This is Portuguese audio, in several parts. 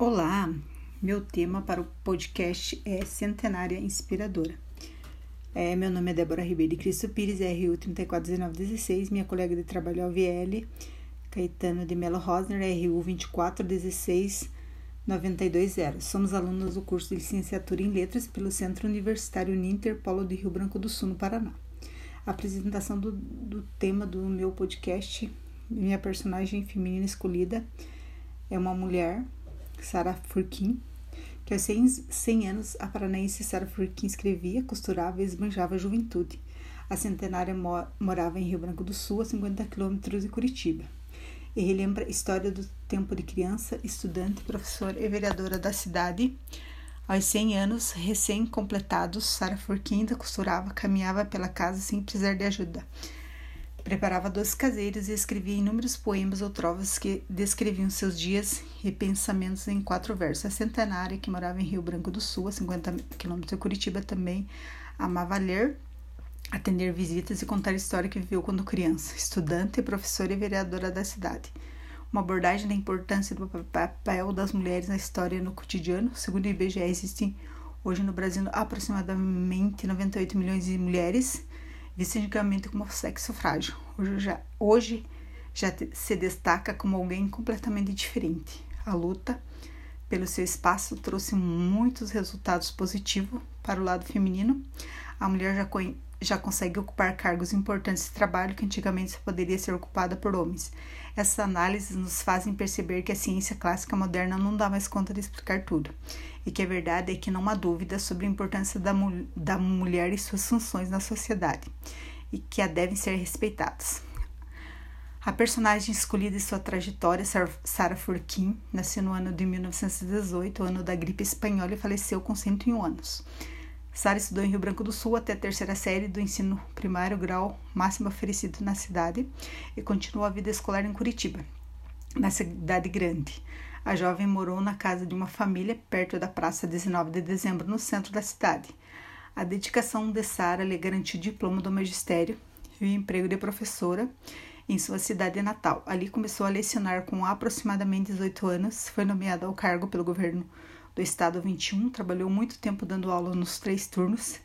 Olá, meu tema para o podcast é Centenária Inspiradora. É, meu nome é Débora Ribeiro de Cristo Pires, RU 341916, minha colega de trabalho é OVL, Caetano de Melo Rosner, RU 2416920. Somos alunos do curso de licenciatura em Letras pelo Centro Universitário Ninter Polo de Rio Branco do Sul, no Paraná. A apresentação do, do tema do meu podcast, minha personagem feminina escolhida é uma mulher Sarah Furquim, que aos 100 anos a paranaense Sarah Furquim escrevia, costurava e esbanjava a juventude. A centenária morava em Rio Branco do Sul, a 50 quilômetros de Curitiba. E relembra a história do tempo de criança, estudante, professora e vereadora da cidade. Aos 100 anos recém-completados, Furquim ainda costurava, caminhava pela casa sem precisar de ajuda. Preparava doces caseiros e escrevia inúmeros poemas ou trovas que descreviam seus dias e pensamentos em quatro versos. A centenária, que morava em Rio Branco do Sul, a 50 quilômetros de Curitiba, também amava ler, atender visitas e contar a história que viveu quando criança, estudante, professora e vereadora da cidade. Uma abordagem da importância do papel das mulheres na história e no cotidiano. Segundo o IBGE, existem hoje no Brasil aproximadamente 98 milhões de mulheres visto antigamente como sexo frágil. Hoje já, hoje já se destaca como alguém completamente diferente. A luta pelo seu espaço trouxe muitos resultados positivos para o lado feminino. A mulher já, já consegue ocupar cargos importantes de trabalho que antigamente poderia ser ocupada por homens. Essas análises nos fazem perceber que a ciência clássica moderna não dá mais conta de explicar tudo, e que a verdade é que não há dúvida sobre a importância da, da mulher e suas funções na sociedade, e que a devem ser respeitadas. A personagem escolhida em sua trajetória, Sarah Furquim, nasceu no ano de 1918, ano da gripe espanhola, e faleceu com 101 anos. Sara estudou em Rio Branco do Sul até a terceira série do ensino primário, grau máximo oferecido na cidade, e continuou a vida escolar em Curitiba, na cidade grande. A jovem morou na casa de uma família perto da Praça 19 de Dezembro, no centro da cidade. A dedicação de Sara lhe garantiu o diploma do magistério e o emprego de professora em sua cidade natal. Ali começou a lecionar com aproximadamente 18 anos, foi nomeada ao cargo pelo governo do Estado 21, trabalhou muito tempo dando aula nos três turnos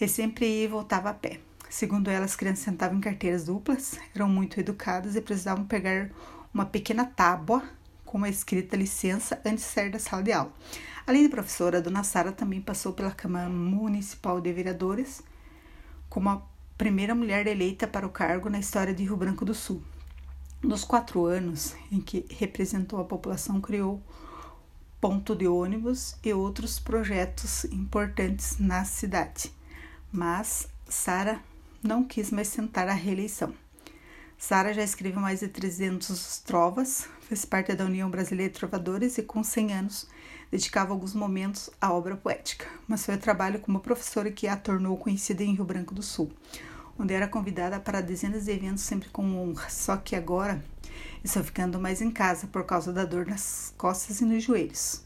e sempre voltava a pé. Segundo ela, as crianças sentavam em carteiras duplas, eram muito educadas e precisavam pegar uma pequena tábua com uma escrita licença antes de sair da sala de aula. Além de professora, a dona Sara também passou pela Câmara Municipal de Vereadores como a primeira mulher eleita para o cargo na história de Rio Branco do Sul. Nos quatro anos em que representou a população, criou ponto de ônibus e outros projetos importantes na cidade. Mas Sara não quis mais tentar a reeleição. Sara já escreveu mais de 300 trovas, fez parte da União Brasileira de Trovadores e, com 100 anos, dedicava alguns momentos à obra poética. Mas foi o trabalho como professora que a tornou conhecida em Rio Branco do Sul, onde era convidada para dezenas de eventos sempre com honra. Só que agora Estou ficando mais em casa por causa da dor nas costas e nos joelhos.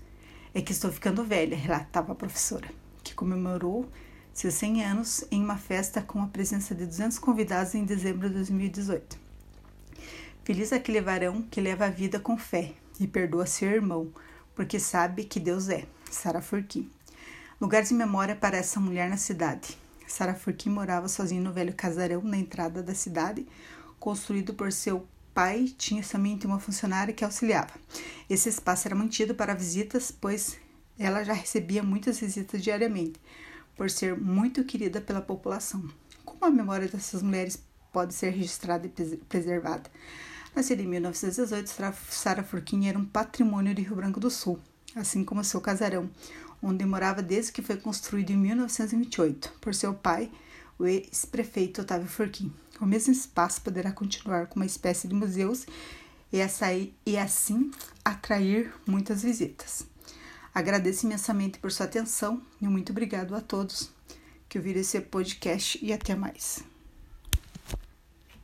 É que estou ficando velha, relatava a professora, que comemorou seus 100 anos em uma festa com a presença de 200 convidados em dezembro de 2018. Feliz aquele varão que leva a vida com fé e perdoa seu irmão, porque sabe que Deus é. Sara Furquim. Lugar de memória para essa mulher na cidade. Sara Furquim morava sozinha no velho casarão na entrada da cidade, construído por seu pai tinha somente uma funcionária que auxiliava. Esse espaço era mantido para visitas, pois ela já recebia muitas visitas diariamente, por ser muito querida pela população. Como a memória dessas mulheres pode ser registrada e preservada? Nascida em 1918, Sara Furquim era um patrimônio de Rio Branco do Sul, assim como seu casarão, onde morava desde que foi construído em 1928 por seu pai, o ex-prefeito Otávio Furquim. O mesmo espaço poderá continuar como uma espécie de museus e, açaí, e assim atrair muitas visitas. Agradeço imensamente por sua atenção e muito obrigado a todos que ouviram esse podcast e até mais.